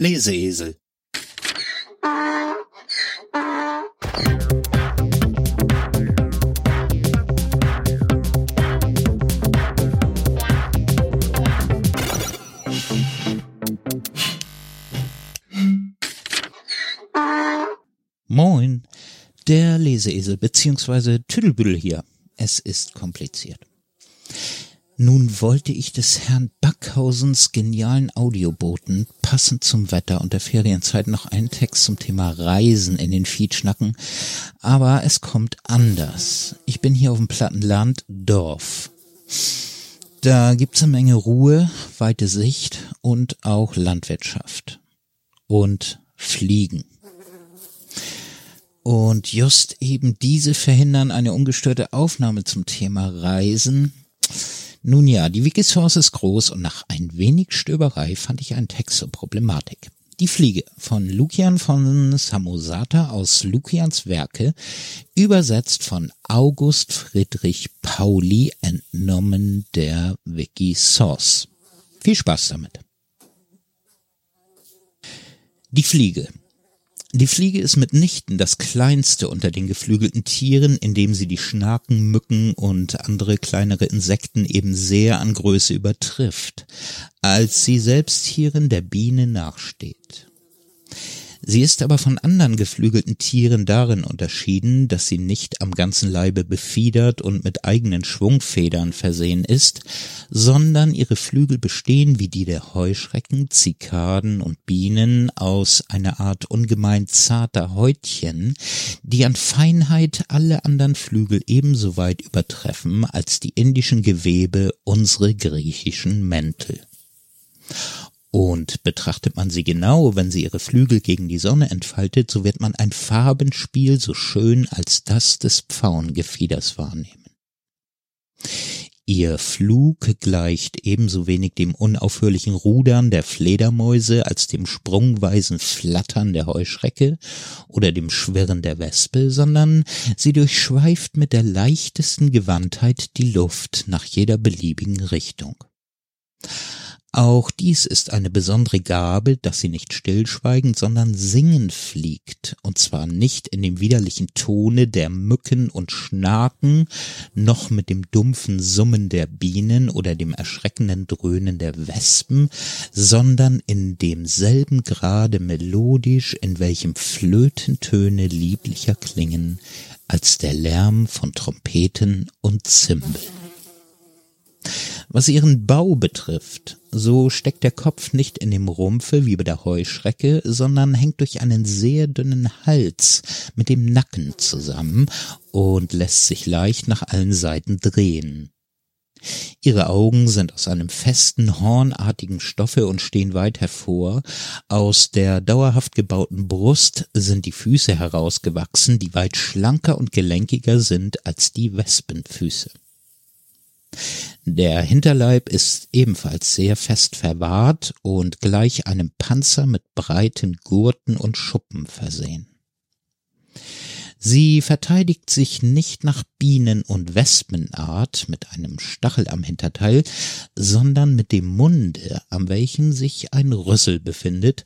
Leseesel Moin, der Leseesel bzw. Tüdelbüdel hier. Es ist kompliziert. Nun wollte ich des Herrn Backhausens genialen Audioboten passend zum Wetter und der Ferienzeit noch einen Text zum Thema Reisen in den Feed schnacken, aber es kommt anders. Ich bin hier auf dem Plattenland Dorf. Da gibt's eine Menge Ruhe, weite Sicht und auch Landwirtschaft. Und Fliegen. Und just eben diese verhindern eine ungestörte Aufnahme zum Thema Reisen nun ja, die Wikisource ist groß und nach ein wenig Stöberei fand ich einen Text zur Problematik. Die Fliege von Lukian von Samosata aus Lukians Werke, übersetzt von August Friedrich Pauli, entnommen der Wikisource. Viel Spaß damit. Die Fliege die Fliege ist mitnichten das kleinste unter den geflügelten Tieren, indem sie die Schnaken, Mücken und andere kleinere Insekten eben sehr an Größe übertrifft, als sie selbst hierin der Biene nachsteht. Sie ist aber von anderen geflügelten Tieren darin unterschieden, dass sie nicht am ganzen Leibe befiedert und mit eigenen Schwungfedern versehen ist, sondern ihre Flügel bestehen wie die der Heuschrecken, Zikaden und Bienen aus einer Art ungemein zarter Häutchen, die an Feinheit alle anderen Flügel ebenso weit übertreffen als die indischen Gewebe unsere griechischen Mäntel. Und betrachtet man sie genau, wenn sie ihre Flügel gegen die Sonne entfaltet, so wird man ein Farbenspiel so schön als das des Pfauengefieders wahrnehmen. Ihr Flug gleicht ebenso wenig dem unaufhörlichen Rudern der Fledermäuse als dem sprungweisen Flattern der Heuschrecke oder dem Schwirren der Wespe, sondern sie durchschweift mit der leichtesten Gewandtheit die Luft nach jeder beliebigen Richtung. Auch dies ist eine besondere Gabe, dass sie nicht stillschweigend, sondern singend fliegt, und zwar nicht in dem widerlichen Tone der Mücken und Schnaken, noch mit dem dumpfen Summen der Bienen oder dem erschreckenden Dröhnen der Wespen, sondern in demselben Grade melodisch, in welchem Flötentöne lieblicher klingen als der Lärm von Trompeten und Zimbeln. Was ihren Bau betrifft, so steckt der Kopf nicht in dem Rumpfe wie bei der Heuschrecke, sondern hängt durch einen sehr dünnen Hals mit dem Nacken zusammen und lässt sich leicht nach allen Seiten drehen. Ihre Augen sind aus einem festen, hornartigen Stoffe und stehen weit hervor. Aus der dauerhaft gebauten Brust sind die Füße herausgewachsen, die weit schlanker und gelenkiger sind als die Wespenfüße. Der Hinterleib ist ebenfalls sehr fest verwahrt und gleich einem Panzer mit breiten Gurten und Schuppen versehen. Sie verteidigt sich nicht nach Bienen- und Wespenart mit einem Stachel am Hinterteil, sondern mit dem Munde, am welchen sich ein Rüssel befindet,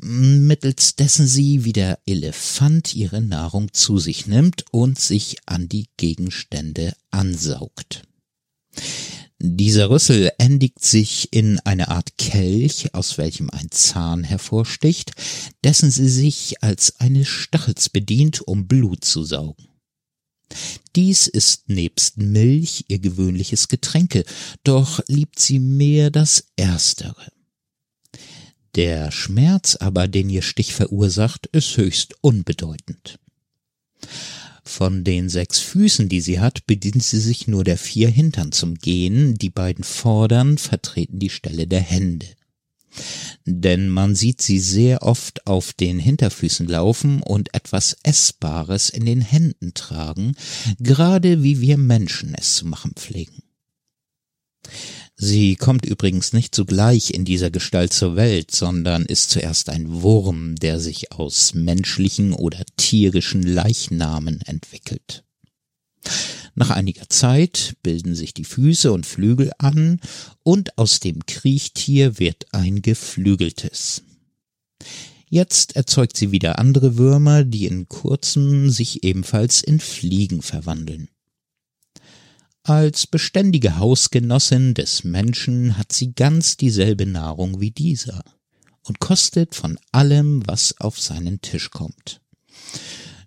mittels dessen sie wie der Elefant ihre Nahrung zu sich nimmt und sich an die Gegenstände ansaugt. Dieser Rüssel endigt sich in eine Art Kelch, aus welchem ein Zahn hervorsticht, dessen sie sich als eines Stachels bedient, um Blut zu saugen. Dies ist nebst Milch ihr gewöhnliches Getränke, doch liebt sie mehr das Erstere. Der Schmerz aber, den ihr Stich verursacht, ist höchst unbedeutend. Von den sechs Füßen, die sie hat, bedient sie sich nur der vier Hintern zum Gehen, die beiden vordern vertreten die Stelle der Hände. Denn man sieht sie sehr oft auf den Hinterfüßen laufen und etwas Essbares in den Händen tragen, gerade wie wir Menschen es zu machen pflegen. Sie kommt übrigens nicht sogleich in dieser Gestalt zur Welt, sondern ist zuerst ein Wurm, der sich aus menschlichen oder tierischen Leichnamen entwickelt. Nach einiger Zeit bilden sich die Füße und Flügel an und aus dem Kriechtier wird ein geflügeltes. Jetzt erzeugt sie wieder andere Würmer, die in kurzem sich ebenfalls in Fliegen verwandeln. Als beständige Hausgenossin des Menschen hat sie ganz dieselbe Nahrung wie dieser und kostet von allem, was auf seinen Tisch kommt.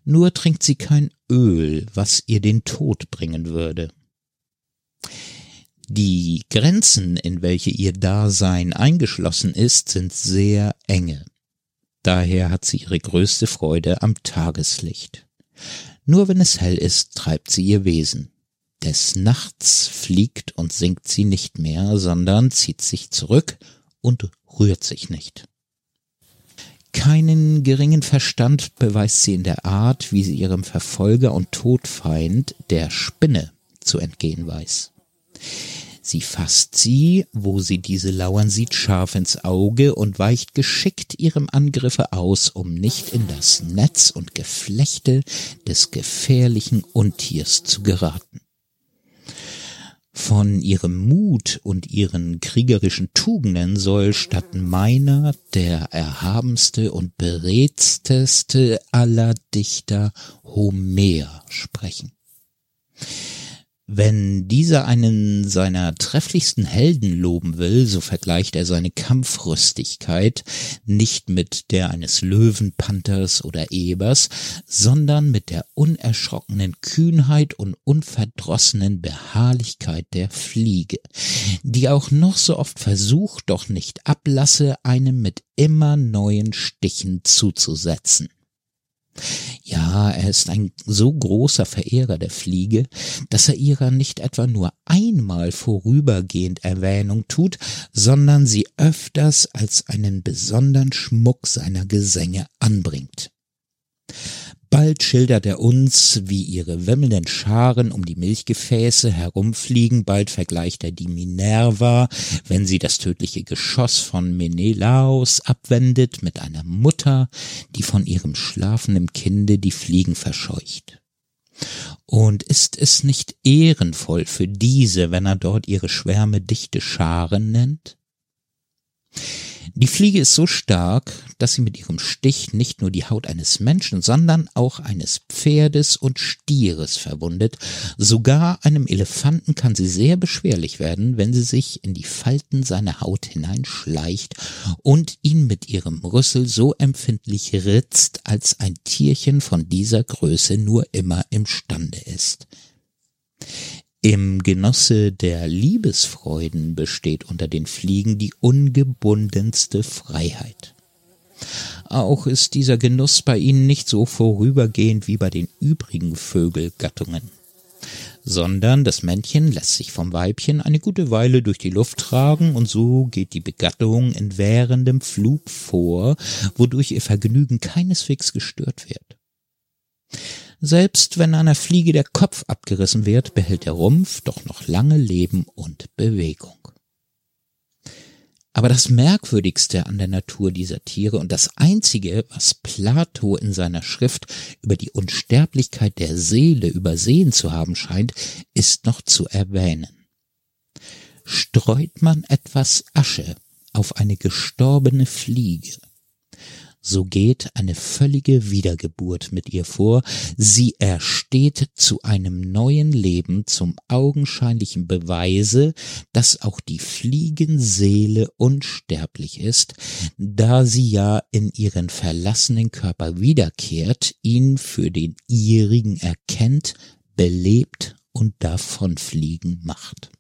Nur trinkt sie kein Öl, was ihr den Tod bringen würde. Die Grenzen, in welche ihr Dasein eingeschlossen ist, sind sehr enge. Daher hat sie ihre größte Freude am Tageslicht. Nur wenn es hell ist, treibt sie ihr Wesen. Des Nachts fliegt und singt sie nicht mehr, sondern zieht sich zurück und rührt sich nicht. Keinen geringen Verstand beweist sie in der Art, wie sie ihrem Verfolger und Todfeind, der Spinne, zu entgehen weiß. Sie fasst sie, wo sie diese lauern sieht, scharf ins Auge und weicht geschickt ihrem Angriffe aus, um nicht in das Netz und Geflechte des gefährlichen Untiers zu geraten. Von ihrem Mut und ihren kriegerischen Tugenden soll statt meiner der erhabenste und beredteste aller Dichter Homer sprechen. Wenn dieser einen seiner trefflichsten Helden loben will, so vergleicht er seine Kampfrüstigkeit nicht mit der eines Löwenpanthers oder Ebers, sondern mit der unerschrockenen Kühnheit und unverdrossenen Beharrlichkeit der Fliege, die auch noch so oft versucht, doch nicht ablasse, einem mit immer neuen Stichen zuzusetzen. Ja, er ist ein so großer Verehrer der Fliege, dass er ihrer nicht etwa nur einmal vorübergehend Erwähnung tut, sondern sie öfters als einen besonderen Schmuck seiner Gesänge anbringt. Bald schildert er uns, wie ihre wimmelnden Scharen um die Milchgefäße herumfliegen, bald vergleicht er die Minerva, wenn sie das tödliche Geschoss von Menelaos abwendet, mit einer Mutter, die von ihrem schlafenden Kinde die Fliegen verscheucht. Und ist es nicht ehrenvoll für diese, wenn er dort ihre Schwärme dichte Scharen nennt? Die Fliege ist so stark, dass sie mit ihrem Stich nicht nur die Haut eines Menschen, sondern auch eines Pferdes und Stieres verwundet. Sogar einem Elefanten kann sie sehr beschwerlich werden, wenn sie sich in die Falten seiner Haut hineinschleicht und ihn mit ihrem Rüssel so empfindlich ritzt, als ein Tierchen von dieser Größe nur immer imstande ist. Im Genosse der Liebesfreuden besteht unter den Fliegen die ungebundenste Freiheit. Auch ist dieser Genuss bei ihnen nicht so vorübergehend wie bei den übrigen Vögelgattungen, sondern das Männchen lässt sich vom Weibchen eine gute Weile durch die Luft tragen und so geht die Begattung in währendem Flug vor, wodurch ihr Vergnügen keineswegs gestört wird. Selbst wenn einer Fliege der Kopf abgerissen wird, behält der Rumpf doch noch lange Leben und Bewegung. Aber das Merkwürdigste an der Natur dieser Tiere und das Einzige, was Plato in seiner Schrift über die Unsterblichkeit der Seele übersehen zu haben scheint, ist noch zu erwähnen. Streut man etwas Asche auf eine gestorbene Fliege, so geht eine völlige Wiedergeburt mit ihr vor, sie ersteht zu einem neuen Leben zum augenscheinlichen Beweise, dass auch die Fliegenseele unsterblich ist, da sie ja in ihren verlassenen Körper wiederkehrt, ihn für den ihrigen erkennt, belebt und davonfliegen macht.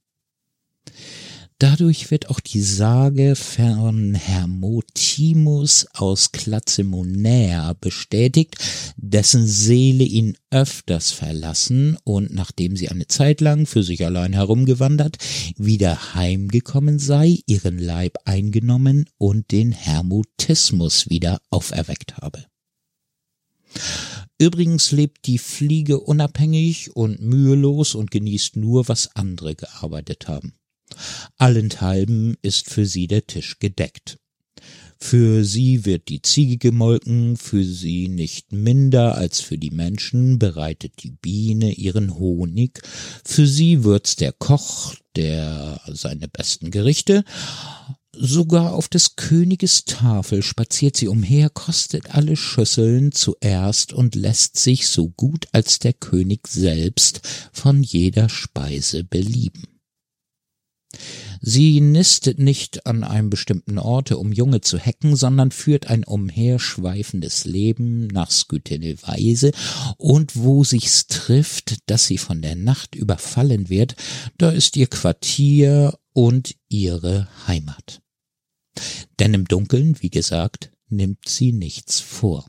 Dadurch wird auch die Sage von Hermotimus aus Klazemonäa bestätigt, dessen Seele ihn öfters verlassen und nachdem sie eine Zeit lang für sich allein herumgewandert, wieder heimgekommen sei, ihren Leib eingenommen und den Hermotismus wieder auferweckt habe. Übrigens lebt die Fliege unabhängig und mühelos und genießt nur, was andere gearbeitet haben. Allenthalben ist für sie der Tisch gedeckt. Für sie wird die Ziege gemolken, für sie nicht minder als für die Menschen bereitet die Biene ihren Honig, für sie würzt der Koch der seine besten Gerichte, Sogar auf des Königes Tafel spaziert sie umher, kostet alle Schüsseln zuerst und lässt sich so gut als der König selbst von jeder Speise belieben. Sie nistet nicht an einem bestimmten Orte, um Junge zu hecken, sondern führt ein umherschweifendes Leben nach skütene Weise, und wo sich's trifft, dass sie von der Nacht überfallen wird, da ist ihr Quartier und ihre Heimat. Denn im Dunkeln, wie gesagt, nimmt sie nichts vor.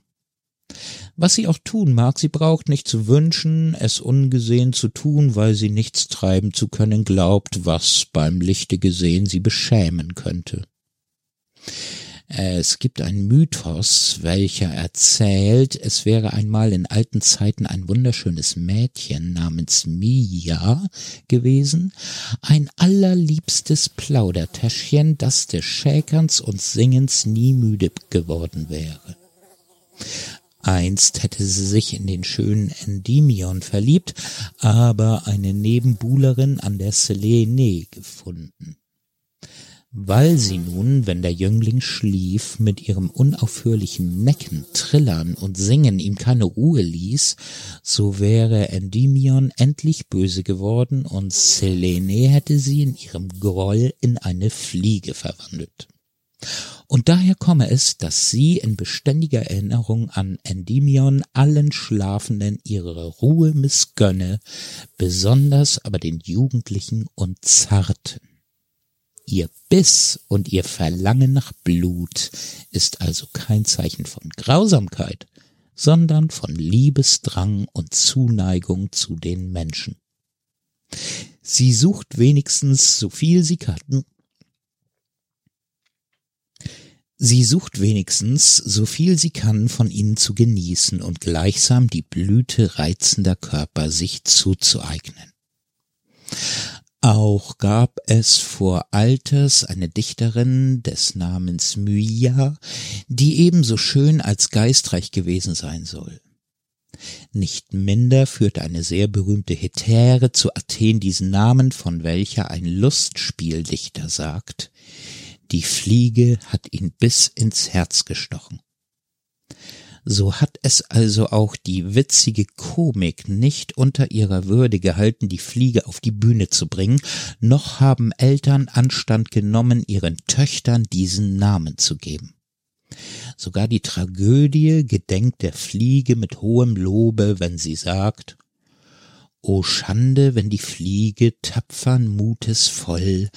Was sie auch tun mag, sie braucht nicht zu wünschen, es ungesehen zu tun, weil sie nichts treiben zu können glaubt, was beim Lichte gesehen sie beschämen könnte. Es gibt einen Mythos, welcher erzählt, es wäre einmal in alten Zeiten ein wunderschönes Mädchen namens Mia gewesen, ein allerliebstes Plaudertäschchen, das des Schäkerns und Singens nie müde geworden wäre. Einst hätte sie sich in den schönen Endymion verliebt, aber eine Nebenbuhlerin an der Selene gefunden. Weil sie nun, wenn der Jüngling schlief, mit ihrem unaufhörlichen Necken, Trillern und Singen ihm keine Ruhe ließ, so wäre Endymion endlich böse geworden und Selene hätte sie in ihrem Groll in eine Fliege verwandelt. Und daher komme es, dass sie in beständiger Erinnerung an Endymion allen Schlafenden ihre Ruhe missgönne, besonders aber den Jugendlichen und Zarten. Ihr Biss und ihr Verlangen nach Blut ist also kein Zeichen von Grausamkeit, sondern von Liebesdrang und Zuneigung zu den Menschen. Sie sucht wenigstens so viel sie kann. Sie sucht wenigstens so viel sie kann von ihnen zu genießen und gleichsam die Blüte reizender Körper sich zuzueignen. Auch gab es vor Alters eine Dichterin des Namens Myia, die ebenso schön als geistreich gewesen sein soll. Nicht minder führte eine sehr berühmte Hetäre zu Athen diesen Namen, von welcher ein Lustspieldichter sagt, die Fliege hat ihn bis ins Herz gestochen. So hat es also auch die witzige Komik nicht unter ihrer Würde gehalten, die Fliege auf die Bühne zu bringen, noch haben Eltern Anstand genommen, ihren Töchtern diesen Namen zu geben. Sogar die Tragödie gedenkt der Fliege mit hohem Lobe, wenn sie sagt, O Schande, wenn die Fliege tapfern Mutes voll,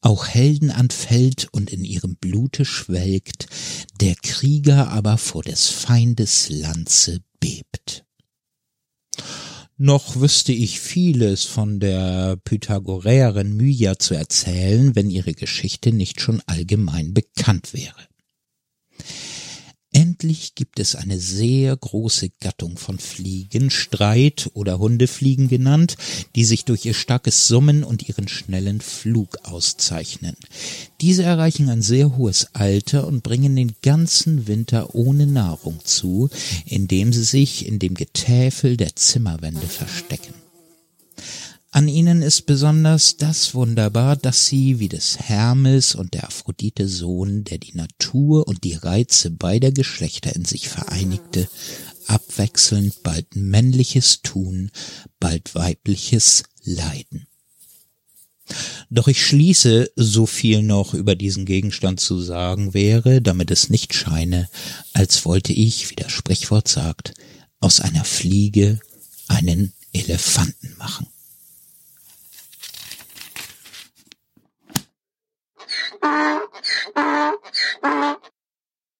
auch Helden anfällt und in ihrem Blute schwelgt, der Krieger aber vor des Feindes Lanze bebt. Noch wüsste ich vieles von der Pythagoräerin Myia zu erzählen, wenn ihre Geschichte nicht schon allgemein bekannt wäre. Endlich gibt es eine sehr große Gattung von Fliegen, Streit oder Hundefliegen genannt, die sich durch ihr starkes Summen und ihren schnellen Flug auszeichnen. Diese erreichen ein sehr hohes Alter und bringen den ganzen Winter ohne Nahrung zu, indem sie sich in dem Getäfel der Zimmerwände verstecken. An ihnen ist besonders das wunderbar, dass sie wie des Hermes und der Aphrodite Sohn, der die Natur und die Reize beider Geschlechter in sich vereinigte, abwechselnd bald männliches tun, bald weibliches leiden. Doch ich schließe, so viel noch über diesen Gegenstand zu sagen wäre, damit es nicht scheine, als wollte ich, wie das Sprichwort sagt, aus einer Fliege einen Elefanten machen. 啊啊啊。